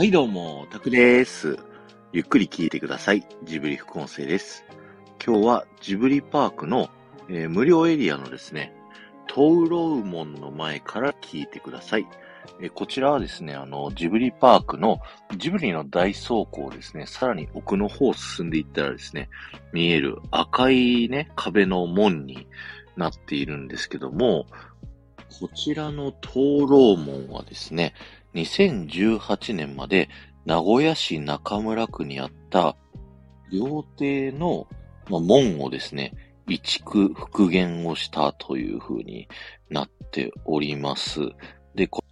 はいどうも、タクです。ゆっくり聞いてください。ジブリ副音声です。今日はジブリパークの、えー、無料エリアのですね、トウロウモンの前から聞いてください。え、こちらはですね、あの、ジブリパークの、ジブリの大倉庫をですね、さらに奥の方進んでいったらですね、見える赤いね、壁の門になっているんですけども、こちらの灯籠門はですね、2018年まで名古屋市中村区にあった料亭の、門をですね、移築復元をしたという風になっております。で、こ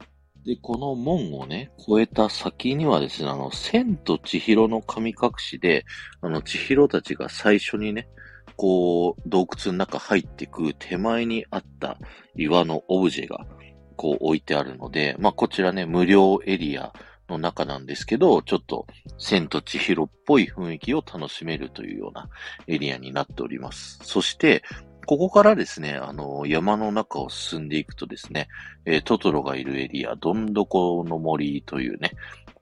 で、この門をね、越えた先にはですね、あの、千と千尋の神隠しで、あの、千尋たちが最初にね、こう、洞窟の中入ってく手前にあった岩のオブジェが、こう置いてあるので、まあ、こちらね、無料エリアの中なんですけど、ちょっと、千と千尋っぽい雰囲気を楽しめるというようなエリアになっております。そして、ここからですね、あの、山の中を進んでいくとですね、えー、トトロがいるエリア、どんどこの森というね、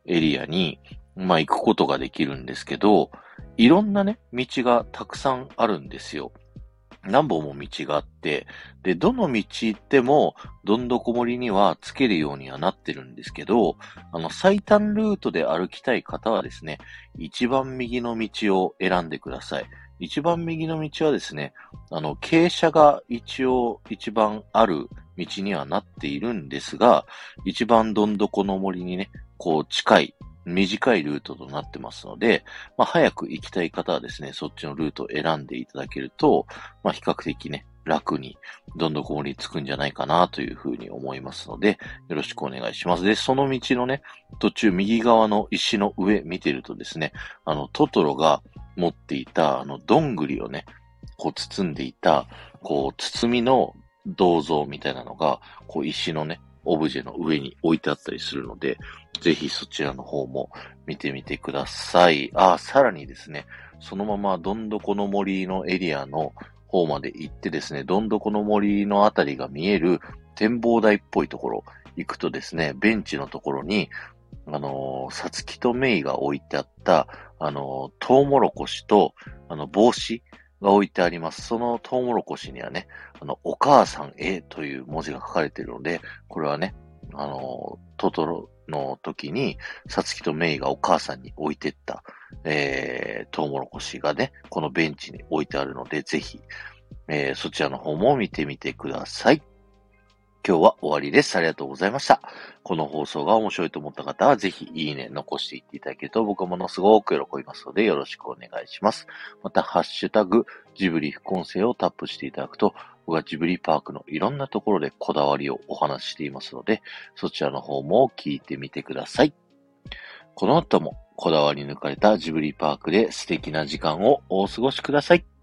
エリアに、まあ、行くことができるんですけど、いろんなね、道がたくさんあるんですよ。何本も道があって、で、どの道行っても、どんどこ森にはつけるようにはなってるんですけど、あの、最短ルートで歩きたい方はですね、一番右の道を選んでください。一番右の道はですね、あの、傾斜が一応一番ある道にはなっているんですが、一番どんどこの森にね、こう近い短いルートとなってますので、まあ、早く行きたい方はですね、そっちのルートを選んでいただけると、まあ、比較的ね、楽にどんどこ森に着くんじゃないかなというふうに思いますので、よろしくお願いします。で、その道のね、途中右側の石の上見てるとですね、あの、トトロが持っていた、あの、どんぐりをね、こう包んでいた、こう、包みの銅像みたいなのが、こう、石のね、オブジェの上に置いてあったりするので、ぜひそちらの方も見てみてください。あ、さらにですね、そのままどんどこの森のエリアの方まで行ってですね、どんどこの森のあたりが見える展望台っぽいところ行くとですね、ベンチのところに、あのー、さつきとメイが置いてあった、あのー、トウモロコシと、あの、帽子が置いてあります。そのトウモロコシにはね、あの、お母さんへという文字が書かれているので、これはね、あの、トトロの時に、サツキとメイがお母さんに置いてった、えー、トウモロコシがね、このベンチに置いてあるので、ぜひ、えー、そちらの方も見てみてください。今日は終わりです。ありがとうございました。この放送が面白いと思った方は、ぜひいいね、残していっていただけると僕はものすごく喜びますので、よろしくお願いします。また、ハッシュタグ、ジブリ副音声をタップしていただくと、僕はジブリパークのいろんなところでこだわりをお話ししていますので、そちらの方も聞いてみてください。この後もこだわり抜かれたジブリパークで素敵な時間をお過ごしください。